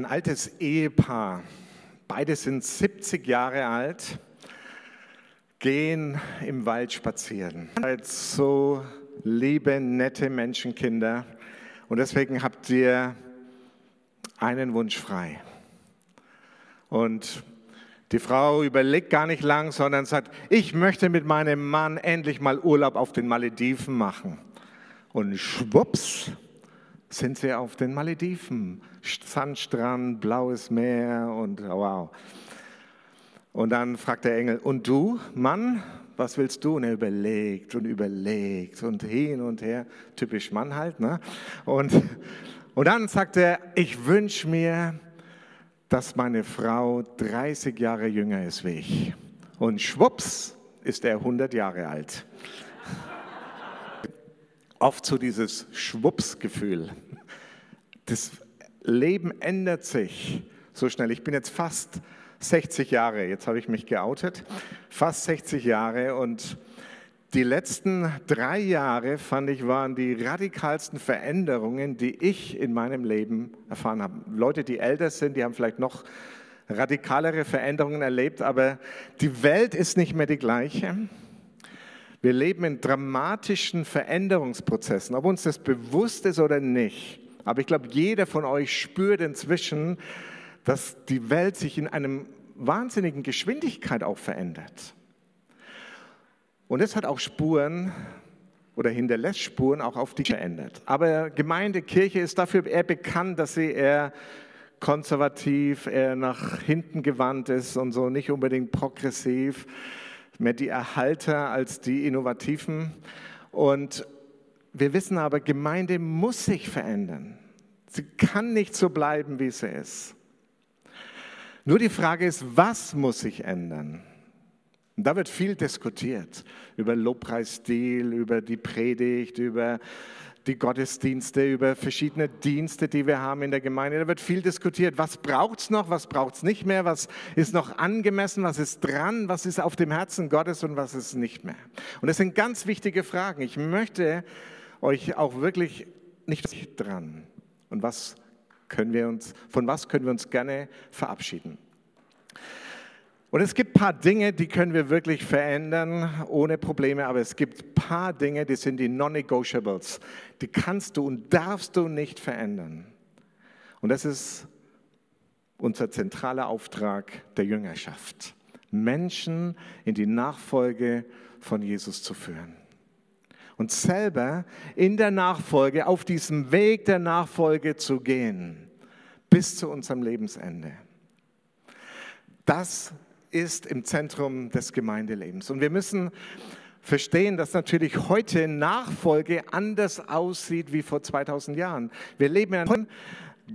Ein altes Ehepaar, beide sind 70 Jahre alt, gehen im Wald spazieren. So liebe, nette Menschenkinder. Und deswegen habt ihr einen Wunsch frei. Und die Frau überlegt gar nicht lang, sondern sagt, ich möchte mit meinem Mann endlich mal Urlaub auf den Malediven machen. Und schwupps sind sie auf den Malediven. Sandstrand, blaues Meer und wow. Und dann fragt der Engel, und du, Mann, was willst du? Und er überlegt und überlegt und hin und her, typisch Mann halt. Ne? Und, und dann sagt er, ich wünsche mir, dass meine Frau 30 Jahre jünger ist wie ich. Und schwupps ist er 100 Jahre alt. Oft so dieses Schwupps-Gefühl. Das Leben ändert sich so schnell. Ich bin jetzt fast 60 Jahre, jetzt habe ich mich geoutet, fast 60 Jahre und die letzten drei Jahre, fand ich, waren die radikalsten Veränderungen, die ich in meinem Leben erfahren habe. Leute, die älter sind, die haben vielleicht noch radikalere Veränderungen erlebt, aber die Welt ist nicht mehr die gleiche. Wir leben in dramatischen Veränderungsprozessen, ob uns das bewusst ist oder nicht. Aber ich glaube, jeder von euch spürt inzwischen, dass die Welt sich in einem wahnsinnigen Geschwindigkeit auch verändert. Und es hat auch Spuren oder hinterlässt Spuren auch auf die verändert. Aber Gemeinde, Kirche ist dafür eher bekannt, dass sie eher konservativ, eher nach hinten gewandt ist und so nicht unbedingt progressiv, mehr die Erhalter als die Innovativen. Und wir wissen aber, Gemeinde muss sich verändern. Sie kann nicht so bleiben, wie sie ist. Nur die Frage ist, was muss sich ändern? Und da wird viel diskutiert über Lobpreisstil, über die Predigt, über die Gottesdienste, über verschiedene Dienste, die wir haben in der Gemeinde. Da wird viel diskutiert. Was braucht es noch, was braucht es nicht mehr, was ist noch angemessen, was ist dran, was ist auf dem Herzen Gottes und was ist nicht mehr. Und das sind ganz wichtige Fragen. Ich möchte euch auch wirklich nicht dran. Und was können wir uns, von was können wir uns gerne verabschieden? Und es gibt ein paar Dinge, die können wir wirklich verändern ohne Probleme, aber es gibt ein paar Dinge, die sind die Non-Negotiables. Die kannst du und darfst du nicht verändern. Und das ist unser zentraler Auftrag der Jüngerschaft. Menschen in die Nachfolge von Jesus zu führen. Und selber in der Nachfolge, auf diesem Weg der Nachfolge zu gehen, bis zu unserem Lebensende. Das ist im Zentrum des Gemeindelebens. Und wir müssen verstehen, dass natürlich heute Nachfolge anders aussieht wie vor 2000 Jahren. Wir leben in einem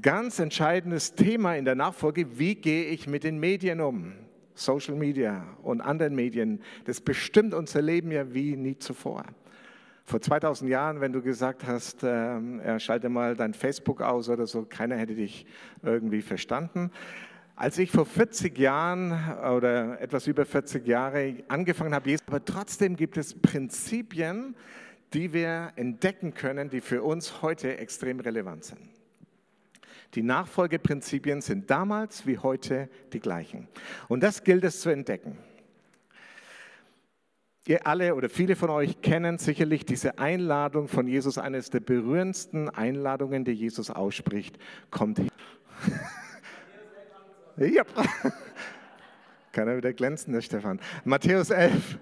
ganz entscheidendes Thema in der Nachfolge. Wie gehe ich mit den Medien um? Social Media und anderen Medien, das bestimmt unser Leben ja wie nie zuvor. Vor 2000 Jahren, wenn du gesagt hast, äh, schalte mal dein Facebook aus oder so, keiner hätte dich irgendwie verstanden. Als ich vor 40 Jahren oder etwas über 40 Jahre angefangen habe, aber trotzdem gibt es Prinzipien, die wir entdecken können, die für uns heute extrem relevant sind. Die Nachfolgeprinzipien sind damals wie heute die gleichen. Und das gilt es zu entdecken. Ihr alle oder viele von euch kennen sicherlich diese Einladung von Jesus, eines der berührendsten Einladungen, die Jesus ausspricht. Kommt her. Ja. Kann er wieder glänzen, der Stefan. Matthäus 11.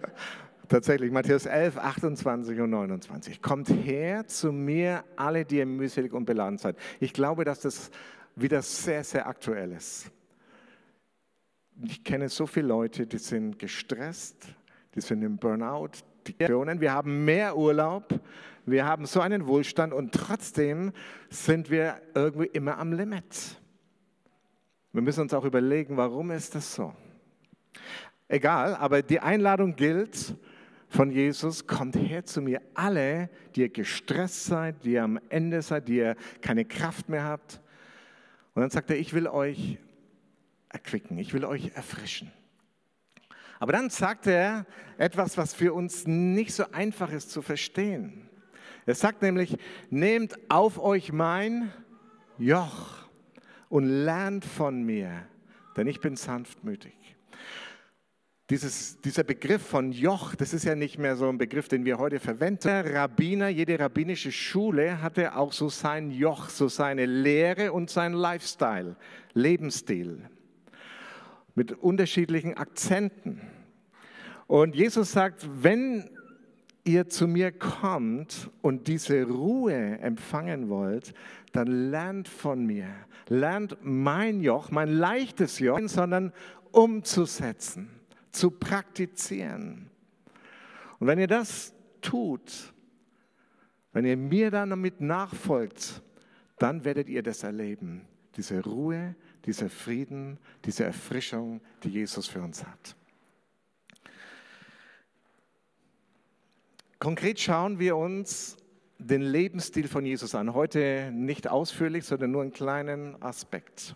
Tatsächlich, Matthäus 11, 28 und 29. Kommt her zu mir, alle, die ihr mühselig und beladen seid. Ich glaube, dass das wieder sehr, sehr aktuell ist. Ich kenne so viele Leute, die sind gestresst, die sind im Burnout. Die wir haben mehr Urlaub, wir haben so einen Wohlstand und trotzdem sind wir irgendwie immer am Limit. Wir müssen uns auch überlegen, warum ist das so? Egal, aber die Einladung gilt von Jesus, kommt her zu mir alle, die ihr gestresst seid, die ihr am Ende seid, die ihr keine Kraft mehr habt. Und dann sagt er, ich will euch erquicken, ich will euch erfrischen. Aber dann sagt er etwas, was für uns nicht so einfach ist zu verstehen. Er sagt nämlich, nehmt auf euch mein Joch und lernt von mir, denn ich bin sanftmütig. Dieses, dieser Begriff von Joch, das ist ja nicht mehr so ein Begriff, den wir heute verwenden. Der Rabbiner, jede rabbinische Schule hatte auch so sein Joch, so seine Lehre und sein Lifestyle, Lebensstil mit unterschiedlichen Akzenten. Und Jesus sagt, wenn ihr zu mir kommt und diese Ruhe empfangen wollt, dann lernt von mir. Lernt mein Joch, mein leichtes Joch, sondern umzusetzen, zu praktizieren. Und wenn ihr das tut, wenn ihr mir dann damit nachfolgt, dann werdet ihr das erleben. Diese Ruhe, dieser Frieden, diese Erfrischung, die Jesus für uns hat. Konkret schauen wir uns den Lebensstil von Jesus an. Heute nicht ausführlich, sondern nur einen kleinen Aspekt.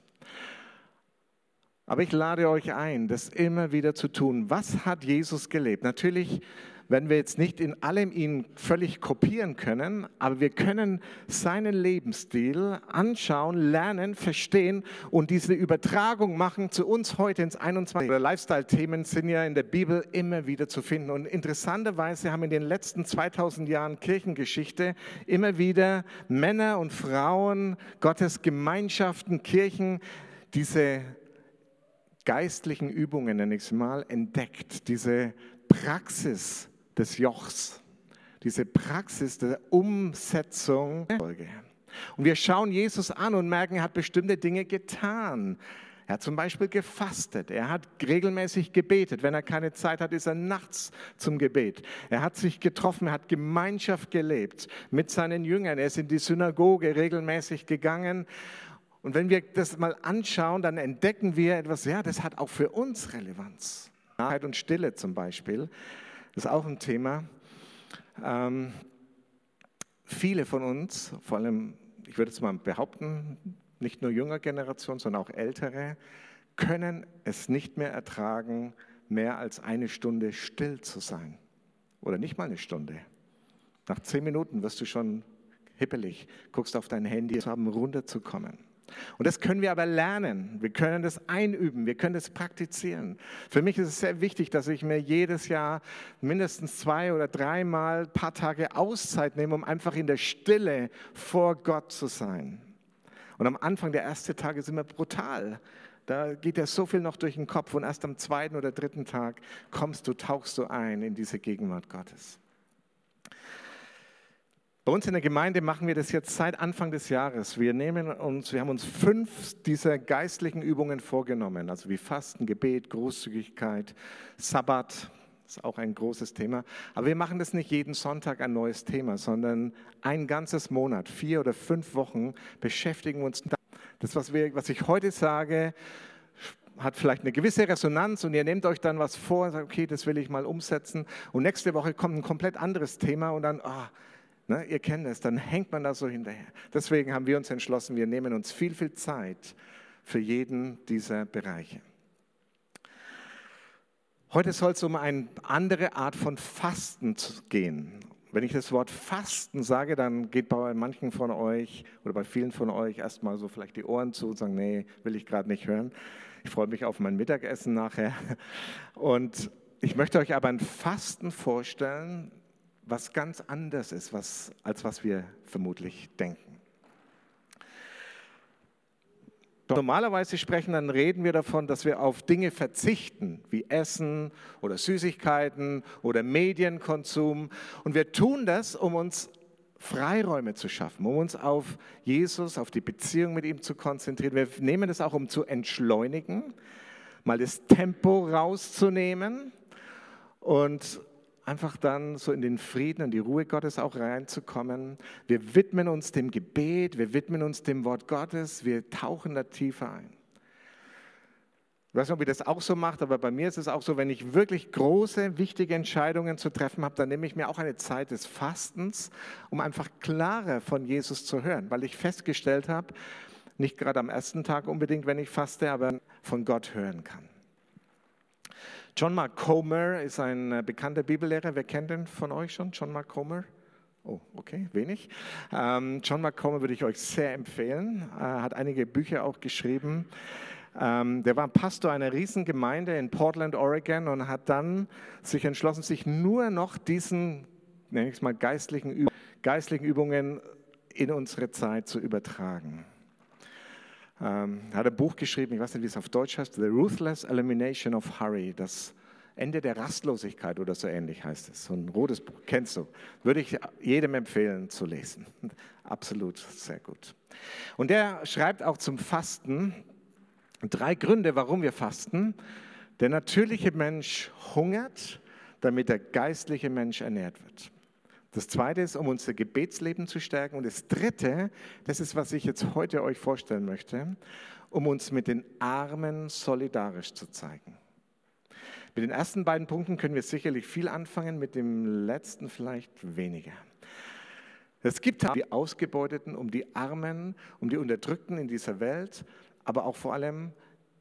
Aber ich lade euch ein, das immer wieder zu tun. Was hat Jesus gelebt? Natürlich werden wir jetzt nicht in allem ihn völlig kopieren können, aber wir können seinen Lebensstil anschauen, lernen, verstehen und diese Übertragung machen zu uns heute ins 21. Lifestyle-Themen sind ja in der Bibel immer wieder zu finden. Und interessanterweise haben in den letzten 2000 Jahren Kirchengeschichte immer wieder Männer und Frauen, Gottes Gemeinschaften, Kirchen, diese geistlichen Übungen, nenne ich es mal, entdeckt, diese Praxis des Jochs, diese Praxis der Umsetzung. Und wir schauen Jesus an und merken, er hat bestimmte Dinge getan. Er hat zum Beispiel gefastet. Er hat regelmäßig gebetet. Wenn er keine Zeit hat, ist er nachts zum Gebet. Er hat sich getroffen, er hat Gemeinschaft gelebt mit seinen Jüngern. Er ist in die Synagoge regelmäßig gegangen. Und wenn wir das mal anschauen, dann entdecken wir etwas, ja, das hat auch für uns Relevanz. Wahrheit und Stille zum Beispiel. Das ist auch ein Thema. Ähm, viele von uns, vor allem, ich würde es mal behaupten, nicht nur jünger Generation, sondern auch ältere, können es nicht mehr ertragen, mehr als eine Stunde still zu sein. Oder nicht mal eine Stunde. Nach zehn Minuten wirst du schon hippelig, guckst auf dein Handy, um runterzukommen. Und das können wir aber lernen. Wir können das einüben. Wir können das praktizieren. Für mich ist es sehr wichtig, dass ich mir jedes Jahr mindestens zwei oder dreimal ein paar Tage Auszeit nehme, um einfach in der Stille vor Gott zu sein. Und am Anfang der ersten Tage sind wir brutal. Da geht ja so viel noch durch den Kopf und erst am zweiten oder dritten Tag kommst du, tauchst du ein in diese Gegenwart Gottes. Bei uns in der Gemeinde machen wir das jetzt seit Anfang des Jahres. Wir, nehmen uns, wir haben uns fünf dieser geistlichen Übungen vorgenommen, also wie Fasten, Gebet, Großzügigkeit, Sabbat, ist auch ein großes Thema. Aber wir machen das nicht jeden Sonntag ein neues Thema, sondern ein ganzes Monat, vier oder fünf Wochen beschäftigen wir uns. Das, was, wir, was ich heute sage, hat vielleicht eine gewisse Resonanz und ihr nehmt euch dann was vor sagt, okay, das will ich mal umsetzen. Und nächste Woche kommt ein komplett anderes Thema und dann, oh, Ne, ihr kennt es, dann hängt man da so hinterher. Deswegen haben wir uns entschlossen, wir nehmen uns viel, viel Zeit für jeden dieser Bereiche. Heute soll es um eine andere Art von Fasten gehen. Wenn ich das Wort Fasten sage, dann geht bei manchen von euch oder bei vielen von euch erstmal so vielleicht die Ohren zu und sagen, nee, will ich gerade nicht hören. Ich freue mich auf mein Mittagessen nachher. Und ich möchte euch aber ein Fasten vorstellen, was ganz anders ist, was, als was wir vermutlich denken. Normalerweise sprechen, dann reden wir davon, dass wir auf Dinge verzichten, wie Essen oder Süßigkeiten oder Medienkonsum. Und wir tun das, um uns Freiräume zu schaffen, um uns auf Jesus, auf die Beziehung mit ihm zu konzentrieren. Wir nehmen das auch, um zu entschleunigen, mal das Tempo rauszunehmen und einfach dann so in den Frieden und die Ruhe Gottes auch reinzukommen. Wir widmen uns dem Gebet, wir widmen uns dem Wort Gottes, wir tauchen da tiefer ein. Ich weiß nicht, ob ihr das auch so macht, aber bei mir ist es auch so, wenn ich wirklich große, wichtige Entscheidungen zu treffen habe, dann nehme ich mir auch eine Zeit des Fastens, um einfach klarer von Jesus zu hören, weil ich festgestellt habe, nicht gerade am ersten Tag unbedingt, wenn ich faste, aber von Gott hören kann. John Mark Comer ist ein äh, bekannter Bibellehrer. Wer kennt den von euch schon? John Mark Comer? Oh, okay, wenig. Ähm, John McCormick würde ich euch sehr empfehlen. Er hat einige Bücher auch geschrieben. Ähm, der war Pastor einer Riesengemeinde in Portland, Oregon und hat dann sich entschlossen, sich nur noch diesen, nenne ich es mal, geistlichen, Üb geistlichen Übungen in unsere Zeit zu übertragen. Ähm, hat ein Buch geschrieben, ich weiß nicht, wie es auf Deutsch heißt, The Ruthless Elimination of Hurry, das Ende der Rastlosigkeit oder so ähnlich heißt es. So ein rotes Buch, kennst du. Würde ich jedem empfehlen zu lesen. Absolut, sehr gut. Und er schreibt auch zum Fasten drei Gründe, warum wir fasten. Der natürliche Mensch hungert, damit der geistliche Mensch ernährt wird. Das zweite ist, um unser Gebetsleben zu stärken. Und das dritte, das ist, was ich jetzt heute euch vorstellen möchte, um uns mit den Armen solidarisch zu zeigen. Mit den ersten beiden Punkten können wir sicherlich viel anfangen, mit dem letzten vielleicht weniger. Es gibt die Ausgebeuteten, um die Armen, um die Unterdrückten in dieser Welt, aber auch vor allem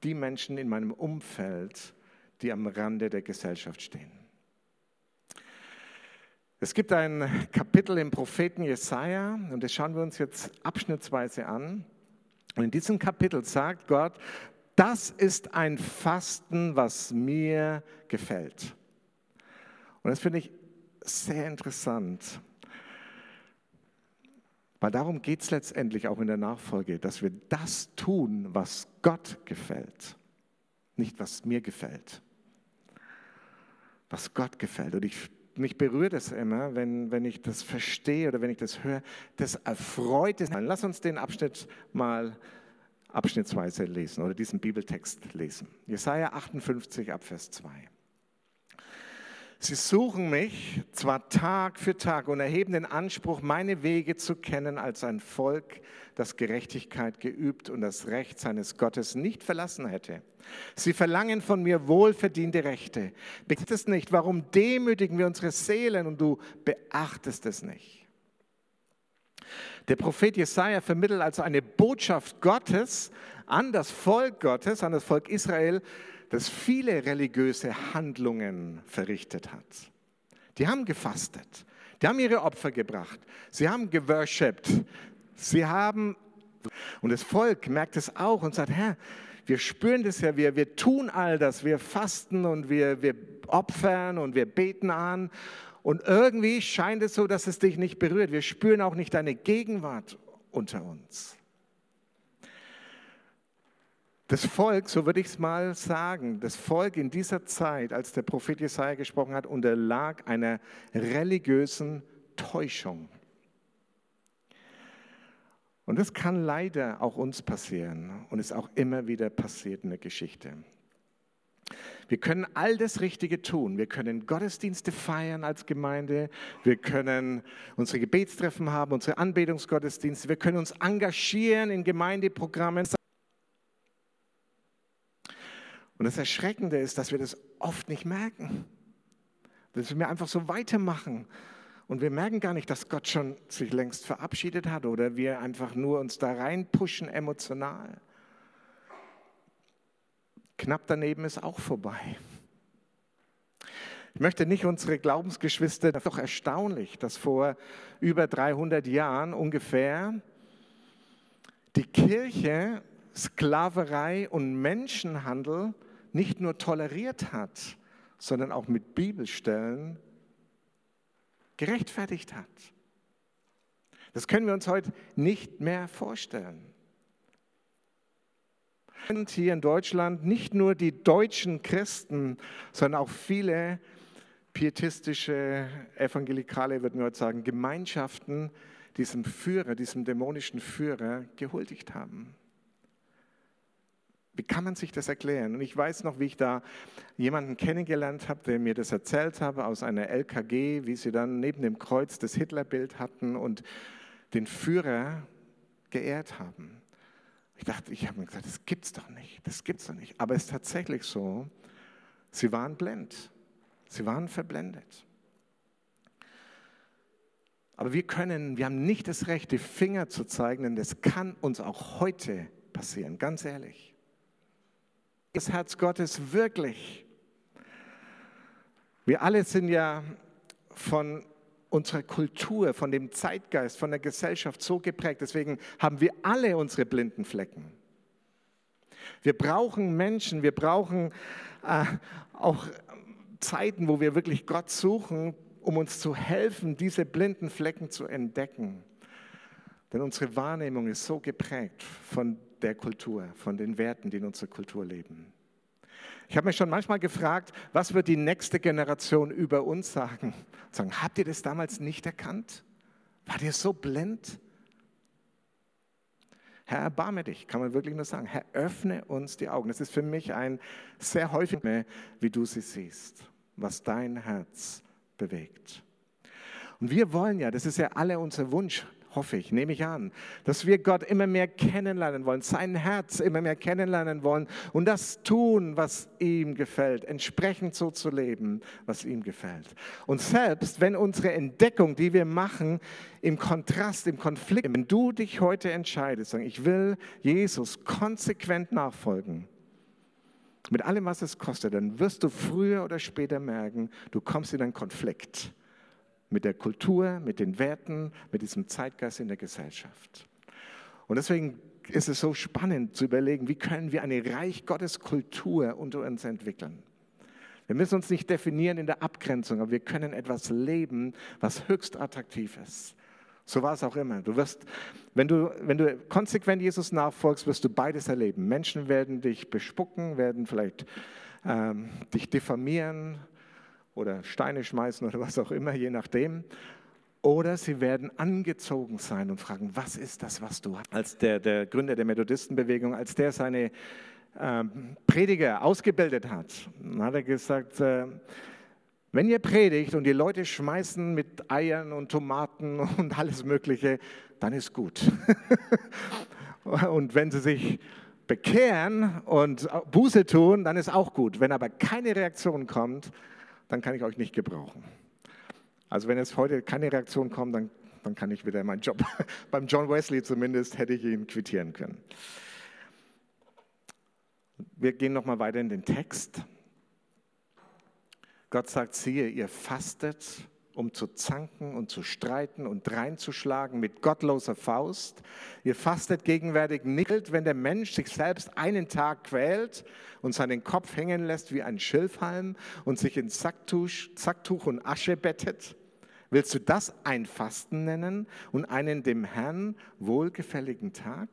die Menschen in meinem Umfeld, die am Rande der Gesellschaft stehen. Es gibt ein Kapitel im Propheten Jesaja und das schauen wir uns jetzt abschnittsweise an. Und in diesem Kapitel sagt Gott, das ist ein Fasten, was mir gefällt. Und das finde ich sehr interessant, weil darum geht es letztendlich auch in der Nachfolge, dass wir das tun, was Gott gefällt, nicht was mir gefällt. Was Gott gefällt. Und ich, mich berührt es immer, wenn, wenn ich das verstehe oder wenn ich das höre. Das erfreut es. Lass uns den Abschnitt mal abschnittsweise lesen oder diesen Bibeltext lesen. Jesaja 58 Abvers 2. Sie suchen mich zwar Tag für Tag und erheben den Anspruch, meine Wege zu kennen als ein Volk, das Gerechtigkeit geübt und das Recht seines Gottes nicht verlassen hätte. Sie verlangen von mir wohlverdiente Rechte. Beachtest nicht, warum demütigen wir unsere Seelen und du beachtest es nicht. Der Prophet Jesaja vermittelt also eine Botschaft Gottes an das Volk Gottes, an das Volk Israel, das viele religiöse Handlungen verrichtet hat. Die haben gefastet, die haben ihre Opfer gebracht, sie haben geworshipped, sie haben, und das Volk merkt es auch und sagt, Herr, wir spüren das ja, wir, wir tun all das, wir fasten und wir, wir opfern und wir beten an und irgendwie scheint es so, dass es dich nicht berührt. Wir spüren auch nicht deine Gegenwart unter uns. Das Volk, so würde ich es mal sagen, das Volk in dieser Zeit, als der Prophet Jesaja gesprochen hat, unterlag einer religiösen Täuschung. Und das kann leider auch uns passieren und ist auch immer wieder passiert in der Geschichte. Wir können all das Richtige tun. Wir können Gottesdienste feiern als Gemeinde. Wir können unsere Gebetstreffen haben, unsere Anbetungsgottesdienste. Wir können uns engagieren in Gemeindeprogrammen. Und das Erschreckende ist, dass wir das oft nicht merken. Dass wir einfach so weitermachen. Und wir merken gar nicht, dass Gott schon sich längst verabschiedet hat oder wir einfach nur uns da reinpushen emotional. Knapp daneben ist auch vorbei. Ich möchte nicht unsere Glaubensgeschwister, das ist doch erstaunlich, dass vor über 300 Jahren ungefähr die Kirche Sklaverei und Menschenhandel nicht nur toleriert hat, sondern auch mit Bibelstellen gerechtfertigt hat. Das können wir uns heute nicht mehr vorstellen hier in Deutschland nicht nur die deutschen Christen, sondern auch viele pietistische, evangelikale, würden wir heute sagen, Gemeinschaften diesem Führer, diesem dämonischen Führer gehuldigt haben. Wie kann man sich das erklären? Und ich weiß noch, wie ich da jemanden kennengelernt habe, der mir das erzählt habe aus einer LKG, wie sie dann neben dem Kreuz das Hitlerbild hatten und den Führer geehrt haben. Ich dachte, ich habe mir gesagt, das gibt's doch nicht, das gibt's doch nicht. Aber es ist tatsächlich so, sie waren blind, sie waren verblendet. Aber wir können, wir haben nicht das Recht, die Finger zu zeigen, denn das kann uns auch heute passieren, ganz ehrlich. Das Herz Gottes wirklich. Wir alle sind ja von unserer Kultur, von dem Zeitgeist, von der Gesellschaft so geprägt. Deswegen haben wir alle unsere blinden Flecken. Wir brauchen Menschen, wir brauchen äh, auch Zeiten, wo wir wirklich Gott suchen, um uns zu helfen, diese blinden Flecken zu entdecken. Denn unsere Wahrnehmung ist so geprägt von der Kultur, von den Werten, die in unserer Kultur leben. Ich habe mich schon manchmal gefragt, was wird die nächste Generation über uns sagen? Sagen, habt ihr das damals nicht erkannt? War ihr so blind? Herr, erbarme dich, kann man wirklich nur sagen. Herr, öffne uns die Augen. Das ist für mich ein sehr häufig, wie du sie siehst, was dein Herz bewegt. Und wir wollen ja, das ist ja alle unser Wunsch, hoffe ich, nehme ich an, dass wir Gott immer mehr kennenlernen wollen, sein Herz immer mehr kennenlernen wollen und das tun, was ihm gefällt, entsprechend so zu leben, was ihm gefällt. Und selbst wenn unsere Entdeckung, die wir machen, im Kontrast, im Konflikt, wenn du dich heute entscheidest, sagen, ich will Jesus konsequent nachfolgen, mit allem, was es kostet, dann wirst du früher oder später merken, du kommst in einen Konflikt mit der Kultur, mit den Werten, mit diesem Zeitgeist in der Gesellschaft. Und deswegen ist es so spannend zu überlegen, wie können wir eine Reich Gottes Kultur unter uns entwickeln. Wir müssen uns nicht definieren in der Abgrenzung, aber wir können etwas leben, was höchst attraktiv ist. So war es auch immer. Du wirst, wenn du, wenn du konsequent Jesus nachfolgst, wirst du beides erleben. Menschen werden dich bespucken, werden vielleicht ähm, dich diffamieren, oder Steine schmeißen oder was auch immer, je nachdem. Oder sie werden angezogen sein und fragen, was ist das, was du hast? Als der, der Gründer der Methodistenbewegung, als der seine äh, Prediger ausgebildet hat, hat er gesagt, äh, wenn ihr predigt und die Leute schmeißen mit Eiern und Tomaten und alles Mögliche, dann ist gut. und wenn sie sich bekehren und Buße tun, dann ist auch gut. Wenn aber keine Reaktion kommt, dann kann ich euch nicht gebrauchen. Also wenn jetzt heute keine Reaktion kommt, dann, dann kann ich wieder meinen Job, beim John Wesley zumindest, hätte ich ihn quittieren können. Wir gehen nochmal weiter in den Text. Gott sagt, siehe, ihr fastet um zu zanken und zu streiten und reinzuschlagen mit gottloser Faust. Ihr fastet gegenwärtig nicht, wenn der Mensch sich selbst einen Tag quält und seinen Kopf hängen lässt wie ein Schilfhalm und sich in Sacktuch, Sacktuch und Asche bettet. Willst du das ein Fasten nennen und einen dem Herrn wohlgefälligen Tag?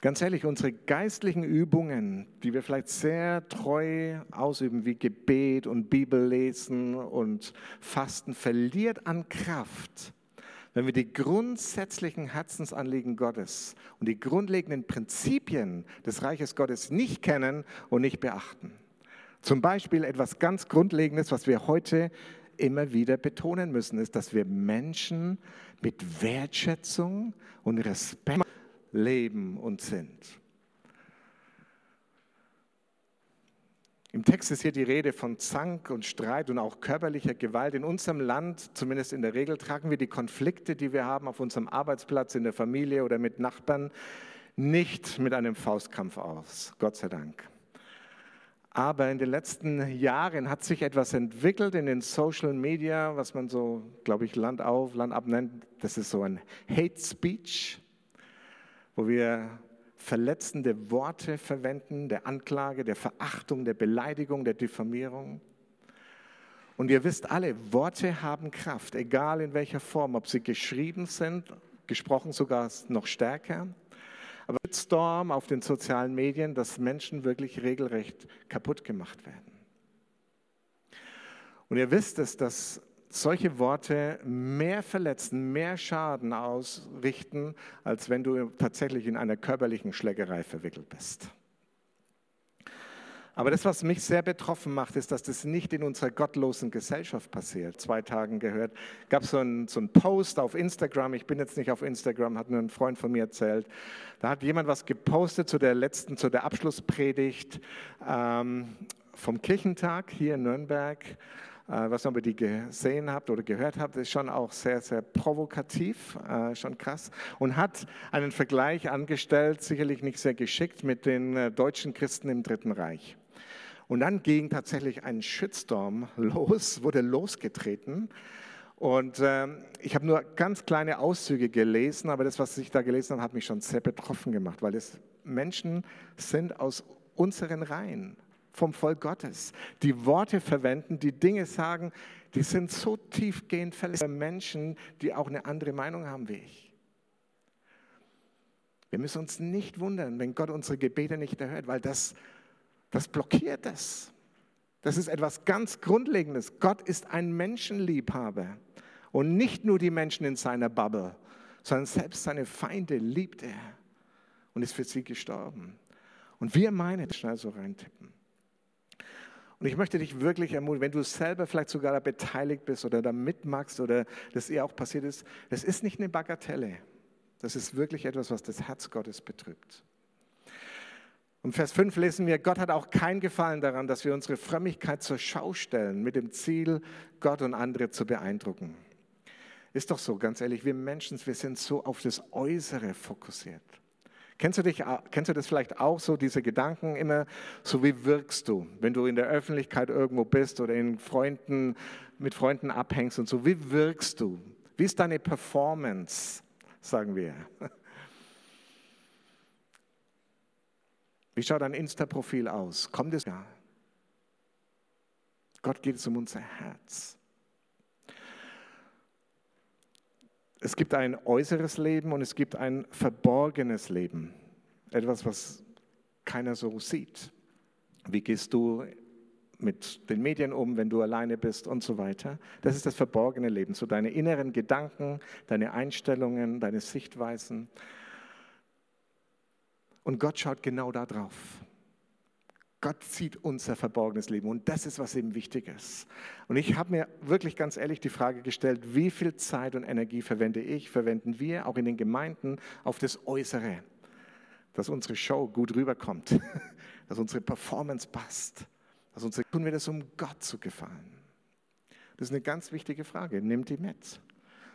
Ganz ehrlich, unsere geistlichen Übungen, die wir vielleicht sehr treu ausüben, wie Gebet und Bibellesen und Fasten, verliert an Kraft, wenn wir die grundsätzlichen Herzensanliegen Gottes und die grundlegenden Prinzipien des Reiches Gottes nicht kennen und nicht beachten. Zum Beispiel etwas ganz Grundlegendes, was wir heute immer wieder betonen müssen, ist, dass wir Menschen mit Wertschätzung und Respekt leben und sind. Im Text ist hier die Rede von Zank und Streit und auch körperlicher Gewalt. In unserem Land, zumindest in der Regel, tragen wir die Konflikte, die wir haben auf unserem Arbeitsplatz, in der Familie oder mit Nachbarn, nicht mit einem Faustkampf aus, Gott sei Dank. Aber in den letzten Jahren hat sich etwas entwickelt in den Social Media, was man so, glaube ich, Land auf, Land ab nennt. Das ist so ein Hate Speech wo wir verletzende Worte verwenden, der Anklage, der Verachtung, der Beleidigung, der Diffamierung. Und ihr wisst alle, Worte haben Kraft, egal in welcher Form, ob sie geschrieben sind, gesprochen sogar noch stärker. Aber Storm auf den sozialen Medien, dass Menschen wirklich regelrecht kaputt gemacht werden. Und ihr wisst es, dass solche Worte mehr verletzen, mehr Schaden ausrichten, als wenn du tatsächlich in einer körperlichen Schlägerei verwickelt bist. Aber das, was mich sehr betroffen macht, ist, dass das nicht in unserer gottlosen Gesellschaft passiert. Zwei Tagen gehört, gab so es so einen Post auf Instagram. Ich bin jetzt nicht auf Instagram, hat nur ein Freund von mir erzählt. Da hat jemand was gepostet zu der letzten, zu der Abschlusspredigt ähm, vom Kirchentag hier in Nürnberg. Äh, was ihr die gesehen habt oder gehört habt, ist schon auch sehr, sehr provokativ, äh, schon krass. Und hat einen Vergleich angestellt, sicherlich nicht sehr geschickt, mit den äh, deutschen Christen im Dritten Reich. Und dann ging tatsächlich ein Shitstorm los, wurde losgetreten. Und äh, ich habe nur ganz kleine Auszüge gelesen, aber das, was ich da gelesen habe, hat mich schon sehr betroffen gemacht, weil es Menschen sind aus unseren Reihen, vom Volk Gottes, die Worte verwenden, die Dinge sagen, die sind so tiefgehend verletzende Menschen, die auch eine andere Meinung haben wie ich. Wir müssen uns nicht wundern, wenn Gott unsere Gebete nicht erhört, weil das, das blockiert es. Das ist etwas ganz Grundlegendes. Gott ist ein Menschenliebhaber und nicht nur die Menschen in seiner Bubble, sondern selbst seine Feinde liebt er und ist für sie gestorben. Und wir meinen, schnell so reintippen. Und ich möchte dich wirklich ermutigen, wenn du selber vielleicht sogar da beteiligt bist oder da mitmachst oder das ihr auch passiert ist, das ist nicht eine Bagatelle. Das ist wirklich etwas, was das Herz Gottes betrübt. Und Vers 5 lesen wir, Gott hat auch kein Gefallen daran, dass wir unsere Frömmigkeit zur Schau stellen, mit dem Ziel, Gott und andere zu beeindrucken. Ist doch so, ganz ehrlich, wir Menschen, wir sind so auf das Äußere fokussiert. Kennst du, dich, kennst du das vielleicht auch so, diese Gedanken immer, so wie wirkst du, wenn du in der Öffentlichkeit irgendwo bist oder in Freunden, mit Freunden abhängst und so, wie wirkst du? Wie ist deine Performance, sagen wir? Wie schaut dein Insta-Profil aus? Kommt es ja? Gott geht es um unser Herz. Es gibt ein äußeres Leben und es gibt ein verborgenes Leben. Etwas, was keiner so sieht. Wie gehst du mit den Medien um, wenn du alleine bist und so weiter. Das ist das verborgene Leben, so deine inneren Gedanken, deine Einstellungen, deine Sichtweisen. Und Gott schaut genau da drauf. Gott sieht unser verborgenes Leben und das ist, was ihm wichtig ist. Und ich habe mir wirklich ganz ehrlich die Frage gestellt, wie viel Zeit und Energie verwende ich, verwenden wir auch in den Gemeinden auf das Äußere, dass unsere Show gut rüberkommt, dass unsere Performance passt, dass unsere, tun wir das, um Gott zu gefallen. Das ist eine ganz wichtige Frage, nimmt die mit.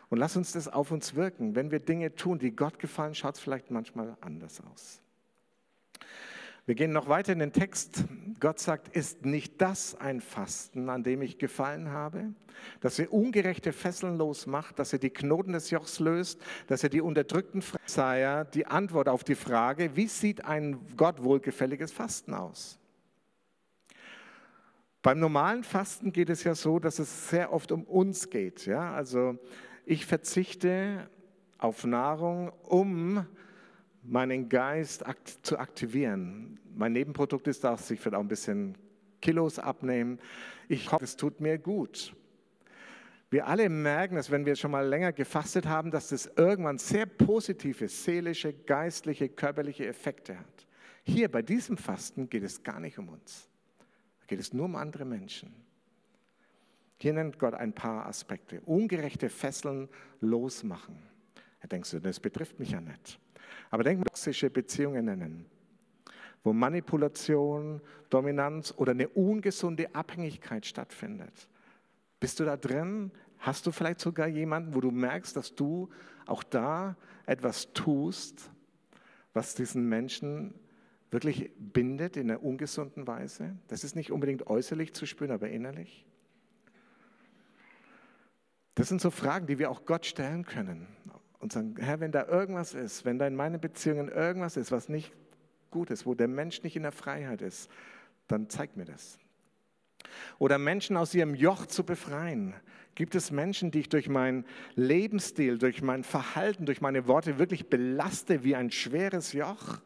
Und lass uns das auf uns wirken. Wenn wir Dinge tun, die Gott gefallen, schaut es vielleicht manchmal anders aus. Wir gehen noch weiter in den Text. Gott sagt, ist nicht das ein Fasten, an dem ich gefallen habe? Dass er ungerechte Fesseln losmacht, dass er die Knoten des Jochs löst, dass er die unterdrückten Pharisäer die Antwort auf die Frage, wie sieht ein Gott wohlgefälliges Fasten aus? Beim normalen Fasten geht es ja so, dass es sehr oft um uns geht. Ja? Also ich verzichte auf Nahrung, um meinen Geist zu aktivieren. Mein Nebenprodukt ist, dass ich vielleicht auch ein bisschen Kilos abnehmen. Ich hoffe, es tut mir gut. Wir alle merken, dass wenn wir schon mal länger gefastet haben, dass das irgendwann sehr positive seelische, geistliche, körperliche Effekte hat. Hier bei diesem Fasten geht es gar nicht um uns. Da geht es nur um andere Menschen. Hier nennt Gott ein paar Aspekte. Ungerechte Fesseln losmachen. Da denkst du, das betrifft mich ja nicht. Aber denk toxische Beziehungen nennen, wo Manipulation, Dominanz oder eine ungesunde Abhängigkeit stattfindet. Bist du da drin? Hast du vielleicht sogar jemanden, wo du merkst, dass du auch da etwas tust, was diesen Menschen wirklich bindet in einer ungesunden Weise? Das ist nicht unbedingt äußerlich zu spüren, aber innerlich. Das sind so Fragen, die wir auch Gott stellen können und sagen, Herr, wenn da irgendwas ist, wenn da in meinen Beziehungen irgendwas ist, was nicht gut ist, wo der Mensch nicht in der Freiheit ist, dann zeig mir das. Oder Menschen aus ihrem Joch zu befreien. Gibt es Menschen, die ich durch meinen Lebensstil, durch mein Verhalten, durch meine Worte wirklich belaste wie ein schweres Joch?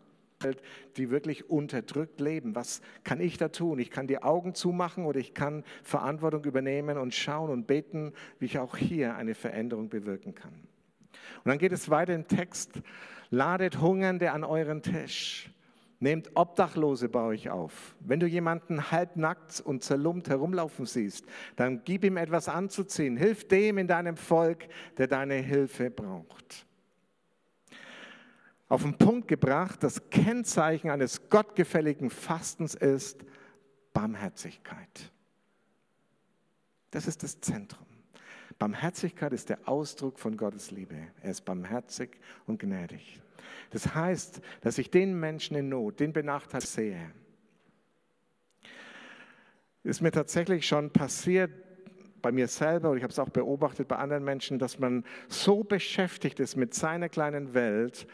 die wirklich unterdrückt leben. Was kann ich da tun? Ich kann die Augen zumachen oder ich kann Verantwortung übernehmen und schauen und beten, wie ich auch hier eine Veränderung bewirken kann. Und dann geht es weiter im Text. Ladet Hungernde an euren Tisch. Nehmt Obdachlose bei euch auf. Wenn du jemanden halbnackt und zerlumpt herumlaufen siehst, dann gib ihm etwas anzuziehen. Hilf dem in deinem Volk, der deine Hilfe braucht. Auf den Punkt gebracht, das Kennzeichen eines gottgefälligen Fastens ist Barmherzigkeit. Das ist das Zentrum. Barmherzigkeit ist der Ausdruck von Gottes Liebe. Er ist barmherzig und gnädig. Das heißt, dass ich den Menschen in Not, den Benachteiligten sehe, Ist mir tatsächlich schon passiert, bei mir selber und ich habe es auch beobachtet bei anderen Menschen, dass man so beschäftigt ist mit seiner kleinen Welt,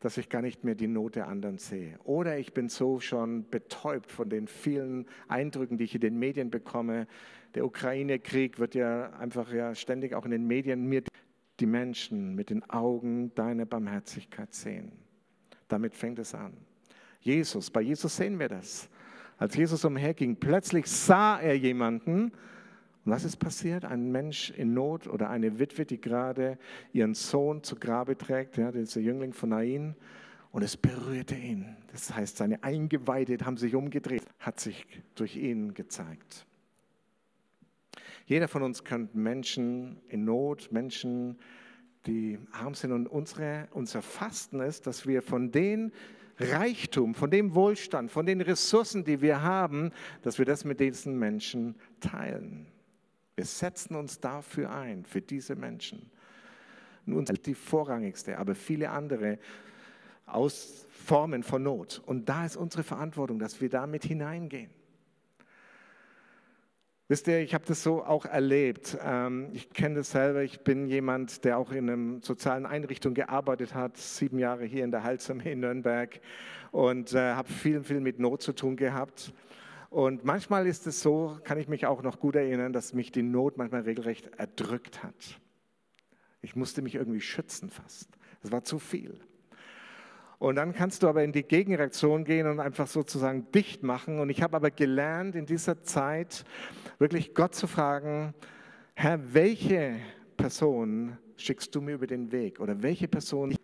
dass ich gar nicht mehr die Not der anderen sehe. Oder ich bin so schon betäubt von den vielen Eindrücken, die ich in den Medien bekomme. Der Ukraine-Krieg wird ja einfach ja ständig auch in den Medien mir die Menschen mit den Augen deiner Barmherzigkeit sehen. Damit fängt es an. Jesus, bei Jesus sehen wir das. Als Jesus umherging, plötzlich sah er jemanden, und was ist passiert? Ein Mensch in Not oder eine Witwe, die gerade ihren Sohn zu Grabe trägt, ja, dieser Jüngling von Nain, und es berührte ihn. Das heißt, seine Eingeweide haben sich umgedreht, hat sich durch ihn gezeigt. Jeder von uns kennt Menschen in Not, Menschen, die arm sind. Und unsere, unser Fasten ist, dass wir von den Reichtum, von dem Wohlstand, von den Ressourcen, die wir haben, dass wir das mit diesen Menschen teilen. Wir setzen uns dafür ein, für diese Menschen. Nun die vorrangigste, aber viele andere aus Formen von Not. Und da ist unsere Verantwortung, dass wir damit hineingehen. Wisst ihr, ich habe das so auch erlebt. Ähm, ich kenne das selber. Ich bin jemand, der auch in einer sozialen Einrichtung gearbeitet hat, sieben Jahre hier in der Halsarmee in Nürnberg und äh, habe viel, viel mit Not zu tun gehabt. Und manchmal ist es so, kann ich mich auch noch gut erinnern, dass mich die Not manchmal regelrecht erdrückt hat. Ich musste mich irgendwie schützen fast. Es war zu viel. Und dann kannst du aber in die Gegenreaktion gehen und einfach sozusagen dicht machen. Und ich habe aber gelernt, in dieser Zeit wirklich Gott zu fragen, Herr, welche Person schickst du mir über den Weg? Oder welche Person?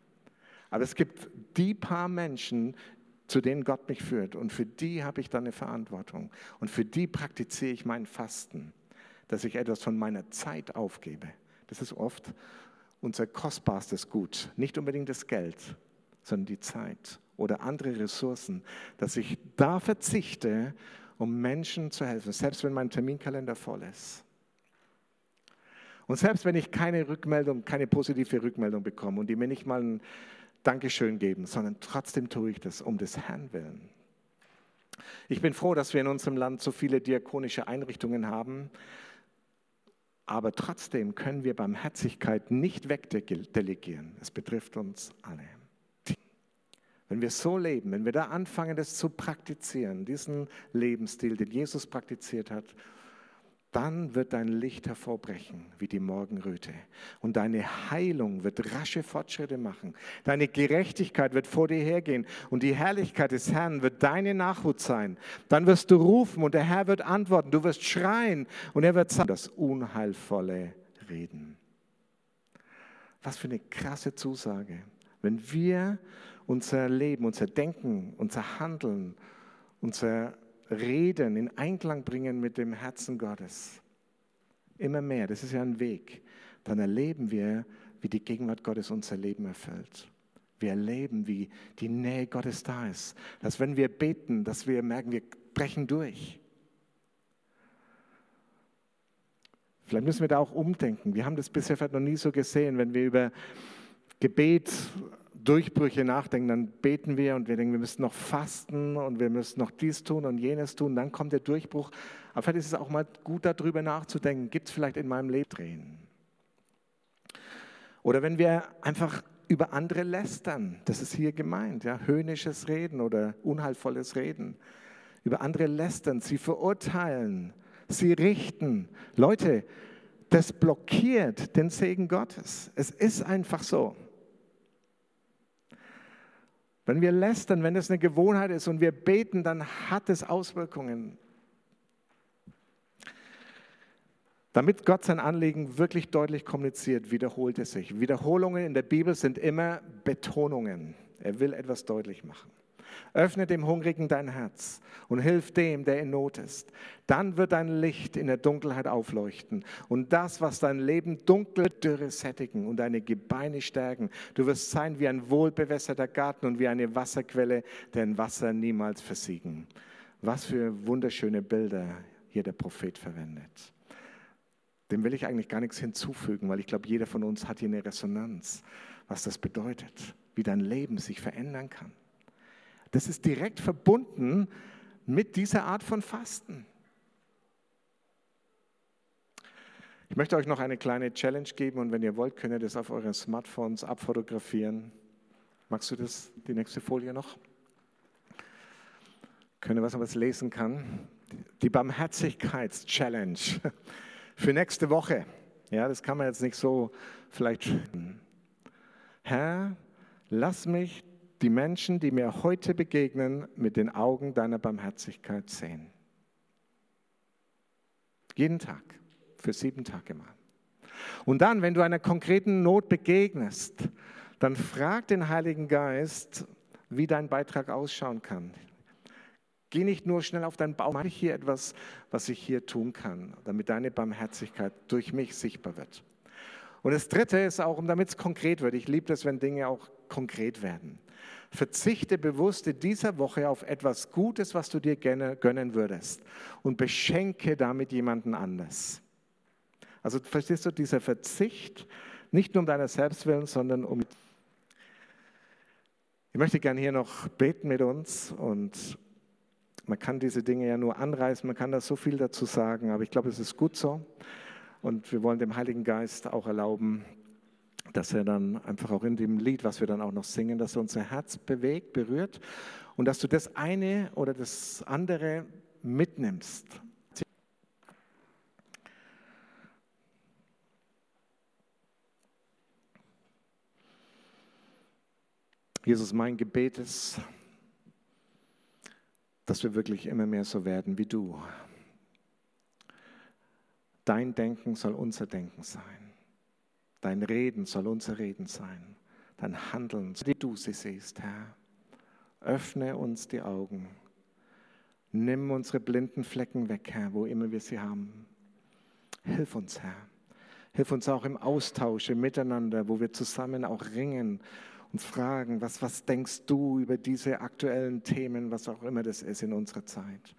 Aber es gibt die paar Menschen, zu denen Gott mich führt. Und für die habe ich dann eine Verantwortung. Und für die praktiziere ich mein Fasten, dass ich etwas von meiner Zeit aufgebe. Das ist oft unser kostbarstes Gut. Nicht unbedingt das Geld, sondern die Zeit oder andere Ressourcen, dass ich da verzichte, um Menschen zu helfen, selbst wenn mein Terminkalender voll ist. Und selbst wenn ich keine Rückmeldung, keine positive Rückmeldung bekomme und die mir nicht mal ein Dankeschön geben, sondern trotzdem tue ich das um des Herrn willen. Ich bin froh, dass wir in unserem Land so viele diakonische Einrichtungen haben, aber trotzdem können wir Barmherzigkeit nicht wegdelegieren. Es betrifft uns alle. Wenn wir so leben, wenn wir da anfangen, das zu praktizieren, diesen Lebensstil, den Jesus praktiziert hat, dann wird dein Licht hervorbrechen wie die Morgenröte. Und deine Heilung wird rasche Fortschritte machen. Deine Gerechtigkeit wird vor dir hergehen. Und die Herrlichkeit des Herrn wird deine Nachhut sein. Dann wirst du rufen und der Herr wird antworten. Du wirst schreien und er wird sagen, das unheilvolle Reden. Was für eine krasse Zusage. Wenn wir unser Leben, unser Denken, unser Handeln, unser Reden in Einklang bringen mit dem Herzen Gottes. Immer mehr, das ist ja ein Weg. Dann erleben wir, wie die Gegenwart Gottes unser Leben erfüllt. Wir erleben, wie die Nähe Gottes da ist. Dass wenn wir beten, dass wir merken, wir brechen durch. Vielleicht müssen wir da auch umdenken. Wir haben das bisher vielleicht noch nie so gesehen, wenn wir über Gebet Durchbrüche nachdenken, dann beten wir und wir denken, wir müssen noch fasten und wir müssen noch dies tun und jenes tun. Dann kommt der Durchbruch. Aber vielleicht ist es auch mal gut, darüber nachzudenken. Gibt es vielleicht in meinem Leben drehen? Oder wenn wir einfach über andere lästern, das ist hier gemeint, ja, höhnisches Reden oder unheilvolles Reden. Über andere lästern, sie verurteilen, sie richten. Leute, das blockiert den Segen Gottes. Es ist einfach so. Wenn wir lästern, wenn es eine Gewohnheit ist und wir beten, dann hat es Auswirkungen. Damit Gott sein Anliegen wirklich deutlich kommuniziert, wiederholt es sich. Wiederholungen in der Bibel sind immer Betonungen. Er will etwas deutlich machen. Öffne dem Hungrigen dein Herz und hilf dem, der in Not ist. Dann wird dein Licht in der Dunkelheit aufleuchten und das, was dein Leben dunkel, dürre sättigen und deine Gebeine stärken. Du wirst sein wie ein wohlbewässerter Garten und wie eine Wasserquelle, deren Wasser niemals versiegen. Was für wunderschöne Bilder hier der Prophet verwendet. Dem will ich eigentlich gar nichts hinzufügen, weil ich glaube, jeder von uns hat hier eine Resonanz, was das bedeutet, wie dein Leben sich verändern kann. Das ist direkt verbunden mit dieser Art von Fasten. Ich möchte euch noch eine kleine Challenge geben und wenn ihr wollt, könnt ihr das auf euren Smartphones abfotografieren. Magst du das, die nächste Folie noch? Können was, was lesen kann? Die Barmherzigkeits-Challenge für nächste Woche. Ja, das kann man jetzt nicht so vielleicht. Herr, lass mich die Menschen, die mir heute begegnen, mit den Augen deiner Barmherzigkeit sehen. Jeden Tag, für sieben Tage mal. Und dann, wenn du einer konkreten Not begegnest, dann frag den Heiligen Geist, wie dein Beitrag ausschauen kann. Geh nicht nur schnell auf deinen Bauch, mache ich hier etwas, was ich hier tun kann, damit deine Barmherzigkeit durch mich sichtbar wird. Und das Dritte ist auch, damit es konkret wird. Ich liebe das, wenn Dinge auch konkret werden. Verzichte bewusst in dieser Woche auf etwas Gutes, was du dir gerne gönnen würdest und beschenke damit jemanden anders. Also verstehst du, dieser Verzicht, nicht nur um deiner Selbstwillen, sondern um... Ich möchte gerne hier noch beten mit uns und man kann diese Dinge ja nur anreißen, man kann da so viel dazu sagen, aber ich glaube, es ist gut so. Und wir wollen dem Heiligen Geist auch erlauben, dass er dann einfach auch in dem Lied, was wir dann auch noch singen, dass er unser Herz bewegt, berührt und dass du das eine oder das andere mitnimmst. Jesus, mein Gebet ist, dass wir wirklich immer mehr so werden wie du. Dein Denken soll unser Denken sein. Dein Reden soll unser Reden sein. Dein Handeln, wie du sie siehst, Herr. Öffne uns die Augen. Nimm unsere blinden Flecken weg, Herr, wo immer wir sie haben. Hilf uns, Herr. Hilf uns auch im Austausch, im Miteinander, wo wir zusammen auch ringen und fragen, was, was denkst du über diese aktuellen Themen, was auch immer das ist in unserer Zeit?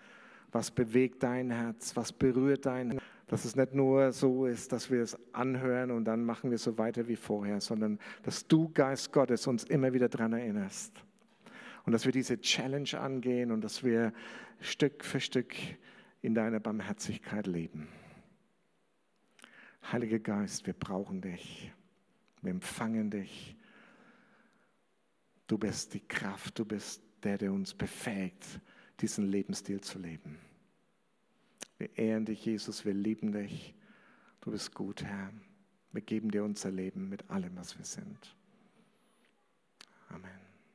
Was bewegt dein Herz? Was berührt dein Herz? Dass es nicht nur so ist, dass wir es anhören und dann machen wir so weiter wie vorher, sondern dass du, Geist Gottes, uns immer wieder daran erinnerst. Und dass wir diese Challenge angehen und dass wir Stück für Stück in deiner Barmherzigkeit leben. Heiliger Geist, wir brauchen dich. Wir empfangen dich. Du bist die Kraft, du bist der, der uns befähigt, diesen Lebensstil zu leben. Wir ehren dich, Jesus, wir lieben dich. Du bist gut, Herr. Wir geben dir unser Leben mit allem, was wir sind. Amen.